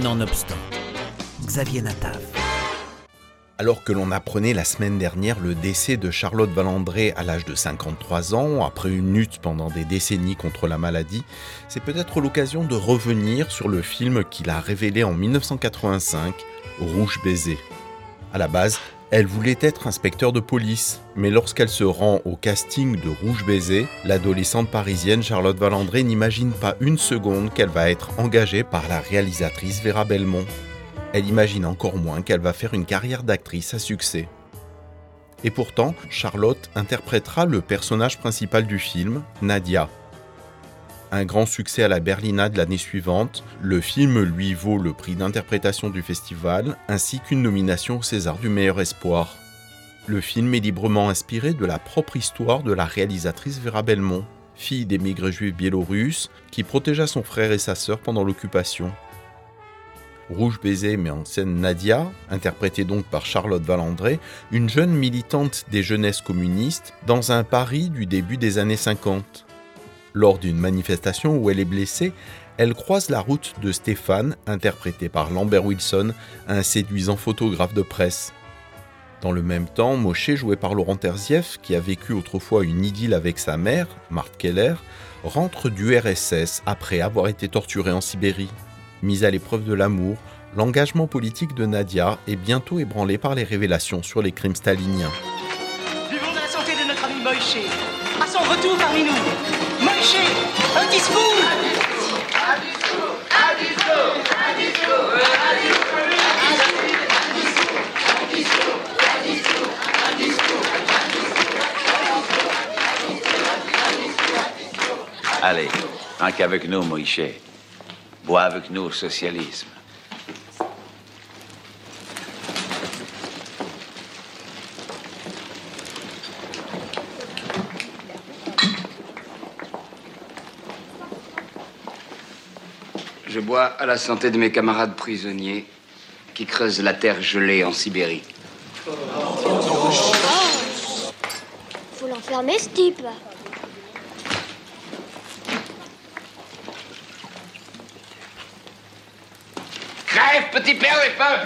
Nonobstant, Xavier Natav. Alors que l'on apprenait la semaine dernière le décès de Charlotte Valandré à l'âge de 53 ans, après une lutte pendant des décennies contre la maladie, c'est peut-être l'occasion de revenir sur le film qu'il a révélé en 1985, Rouge baiser. À la base, elle voulait être inspecteur de police, mais lorsqu'elle se rend au casting de Rouge baiser, l'adolescente parisienne Charlotte Valandré n'imagine pas une seconde qu'elle va être engagée par la réalisatrice Vera Belmont elle imagine encore moins qu'elle va faire une carrière d'actrice à succès. Et pourtant, Charlotte interprétera le personnage principal du film, Nadia. Un grand succès à la Berlinade l'année suivante, le film lui vaut le prix d'interprétation du festival ainsi qu'une nomination au César du meilleur espoir. Le film est librement inspiré de la propre histoire de la réalisatrice Vera Belmont, fille d'émigrés juifs biélorusses qui protégea son frère et sa sœur pendant l'occupation. Rouge Baiser met en scène Nadia, interprétée donc par Charlotte Valandré, une jeune militante des jeunesses communistes dans un Paris du début des années 50. Lors d'une manifestation où elle est blessée, elle croise la route de Stéphane, interprété par Lambert Wilson, un séduisant photographe de presse. Dans le même temps, Moshe, joué par Laurent Terzieff, qui a vécu autrefois une idylle avec sa mère, Marthe Keller, rentre du RSS après avoir été torturé en Sibérie. Mise à l'épreuve de l'amour, l'engagement politique de Nadia est bientôt ébranlé par les révélations sur les crimes staliniens. Discours Un discours Allez, un qu'avec nous, Moïse. Bois avec nous au socialisme. Je bois à la santé de mes camarades prisonniers qui creusent la terre gelée en Sibérie. Faut l'enfermer, ce type. Crève, petit père des feux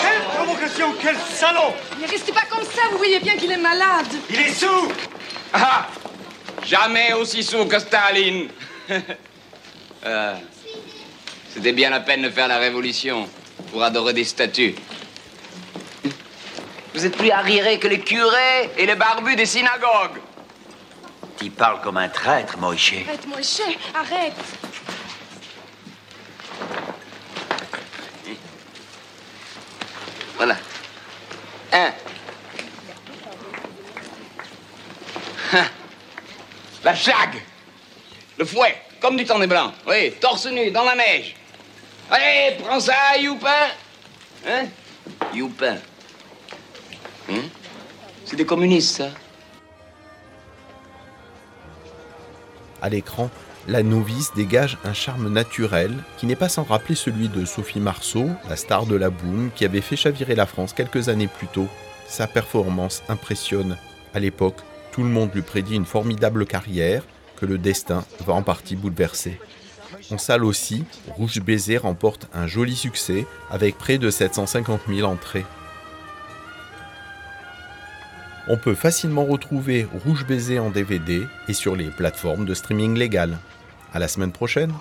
Quelle provocation, quel salaud Ne restez pas comme ça, vous voyez bien qu'il est malade. Il est sous Ah Jamais aussi sourd que Staline Euh, C'était bien la peine de faire la révolution pour adorer des statues. Vous êtes plus arriérés que les curés et les barbus des synagogues. Tu parles comme un traître, Moïse. Arrête, Moïse, arrête. Voilà. Un. Ah. La chague. Le fouet, comme du temps des blancs. Oui, torse nu, dans la neige. Allez, prends ça, Youpin. Hein? Youpin. Hein? C'est des communistes, ça. À l'écran, la novice dégage un charme naturel qui n'est pas sans rappeler celui de Sophie Marceau, la star de la boom qui avait fait chavirer la France quelques années plus tôt. Sa performance impressionne. À l'époque, tout le monde lui prédit une formidable carrière le destin va en partie bouleverser. En salle aussi, Rouge Baiser remporte un joli succès avec près de 750 000 entrées. On peut facilement retrouver Rouge Baiser en DVD et sur les plateformes de streaming légales. À la semaine prochaine!